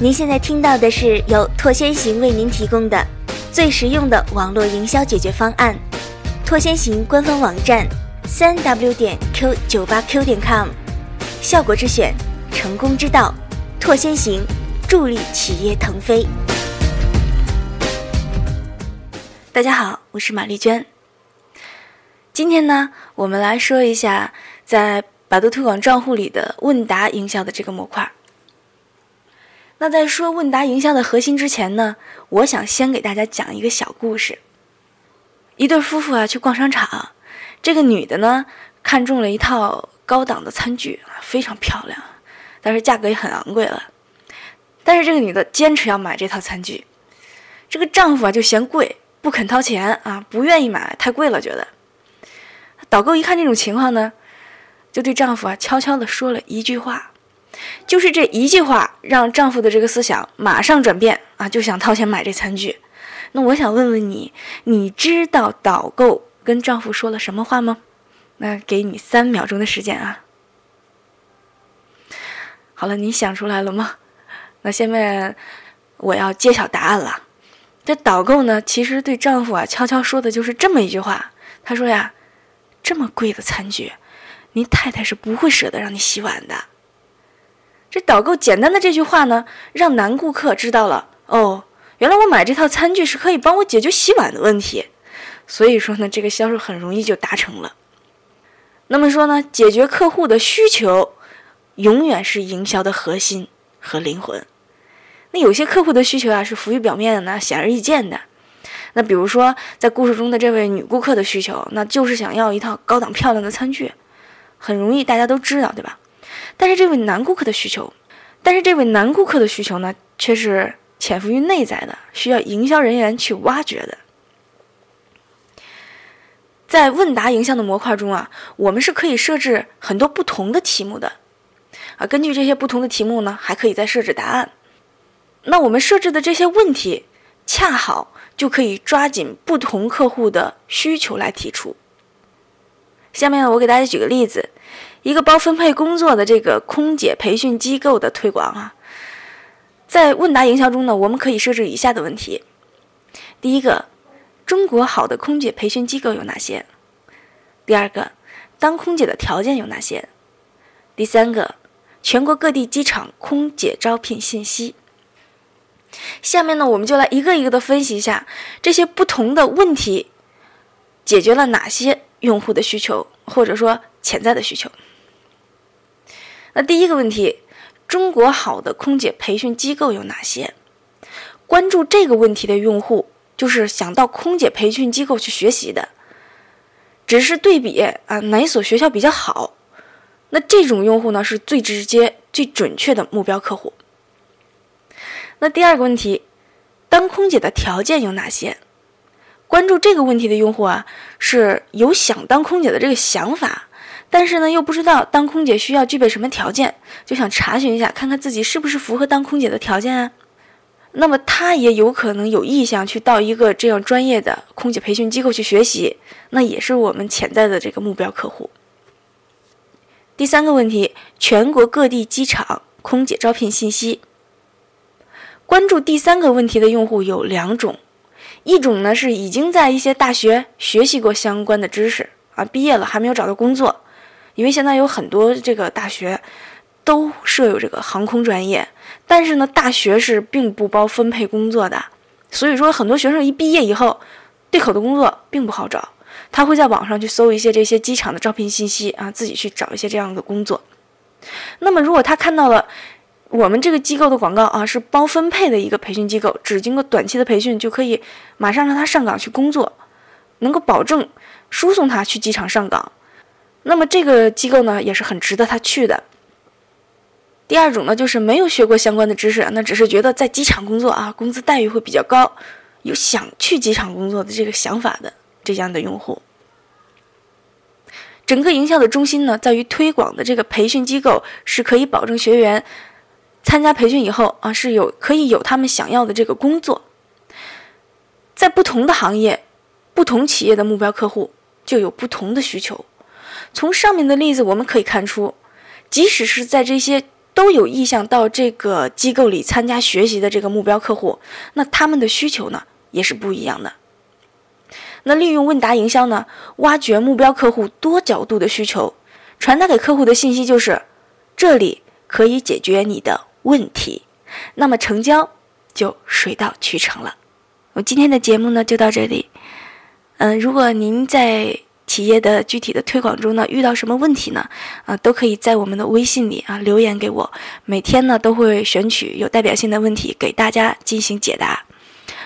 您现在听到的是由拓先行为您提供的最实用的网络营销解决方案。拓先行官方网站：三 w 点 q 九八 q 点 com。效果之选，成功之道，拓先行，助力企业腾飞。大家好，我是马丽娟。今天呢，我们来说一下在百度推广账户里的问答营销的这个模块。那在说问答营销的核心之前呢，我想先给大家讲一个小故事。一对夫妇啊去逛商场，这个女的呢看中了一套高档的餐具啊，非常漂亮，但是价格也很昂贵了。但是这个女的坚持要买这套餐具，这个丈夫啊就嫌贵，不肯掏钱啊，不愿意买，太贵了，觉得。导购一看这种情况呢，就对丈夫啊悄悄地说了一句话。就是这一句话，让丈夫的这个思想马上转变啊，就想掏钱买这餐具。那我想问问你，你知道导购跟丈夫说了什么话吗？那给你三秒钟的时间啊。好了，你想出来了吗？那下面我要揭晓答案了。这导购呢，其实对丈夫啊悄悄说的就是这么一句话。他说呀，这么贵的餐具，您太太是不会舍得让你洗碗的。这导购简单的这句话呢，让男顾客知道了哦，原来我买这套餐具是可以帮我解决洗碗的问题，所以说呢，这个销售很容易就达成了。那么说呢，解决客户的需求，永远是营销的核心和灵魂。那有些客户的需求啊是浮于表面的呢，显而易见的。那比如说在故事中的这位女顾客的需求，那就是想要一套高档漂亮的餐具，很容易大家都知道，对吧？但是这位男顾客的需求，但是这位男顾客的需求呢，却是潜伏于内在的，需要营销人员去挖掘的。在问答营销的模块中啊，我们是可以设置很多不同的题目的，啊，根据这些不同的题目呢，还可以再设置答案。那我们设置的这些问题，恰好就可以抓紧不同客户的需求来提出。下面呢，我给大家举个例子。一个包分配工作的这个空姐培训机构的推广啊，在问答营销中呢，我们可以设置以下的问题：第一个，中国好的空姐培训机构有哪些？第二个，当空姐的条件有哪些？第三个，全国各地机场空姐招聘信息。下面呢，我们就来一个一个的分析一下这些不同的问题，解决了哪些用户的需求，或者说潜在的需求。那第一个问题，中国好的空姐培训机构有哪些？关注这个问题的用户，就是想到空姐培训机构去学习的。只是对比啊，哪所学校比较好？那这种用户呢，是最直接、最准确的目标客户。那第二个问题，当空姐的条件有哪些？关注这个问题的用户啊，是有想当空姐的这个想法。但是呢，又不知道当空姐需要具备什么条件，就想查询一下，看看自己是不是符合当空姐的条件啊。那么他也有可能有意向去到一个这样专业的空姐培训机构去学习，那也是我们潜在的这个目标客户。第三个问题，全国各地机场空姐招聘信息。关注第三个问题的用户有两种，一种呢是已经在一些大学学习过相关的知识啊，毕业了还没有找到工作。因为现在有很多这个大学都设有这个航空专业，但是呢，大学是并不包分配工作的，所以说很多学生一毕业以后，对口的工作并不好找，他会在网上去搜一些这些机场的招聘信息啊，自己去找一些这样的工作。那么如果他看到了我们这个机构的广告啊，是包分配的一个培训机构，只经过短期的培训就可以马上让他上岗去工作，能够保证输送他去机场上岗。那么这个机构呢，也是很值得他去的。第二种呢，就是没有学过相关的知识，那只是觉得在机场工作啊，工资待遇会比较高，有想去机场工作的这个想法的这样的用户。整个营销的中心呢，在于推广的这个培训机构是可以保证学员参加培训以后啊，是有可以有他们想要的这个工作。在不同的行业、不同企业的目标客户就有不同的需求。从上面的例子我们可以看出，即使是在这些都有意向到这个机构里参加学习的这个目标客户，那他们的需求呢也是不一样的。那利用问答营销呢，挖掘目标客户多角度的需求，传达给客户的信息就是，这里可以解决你的问题，那么成交就水到渠成了。我今天的节目呢就到这里，嗯，如果您在。企业的具体的推广中呢，遇到什么问题呢？啊，都可以在我们的微信里啊留言给我。每天呢都会选取有代表性的问题给大家进行解答。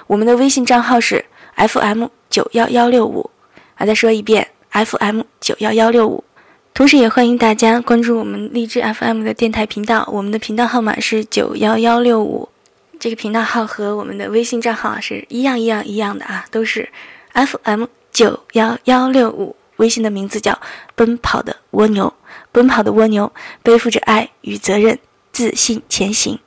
我们的微信账号是 FM 九幺幺六五，啊，再说一遍 FM 九幺幺六五。同时也欢迎大家关注我们荔枝 FM 的电台频道，我们的频道号码是九幺幺六五。这个频道号和我们的微信账号是一样一样一样的啊，都是 FM。九幺幺六五，微信的名字叫“奔跑的蜗牛”，奔跑的蜗牛背负着爱与责任，自信前行。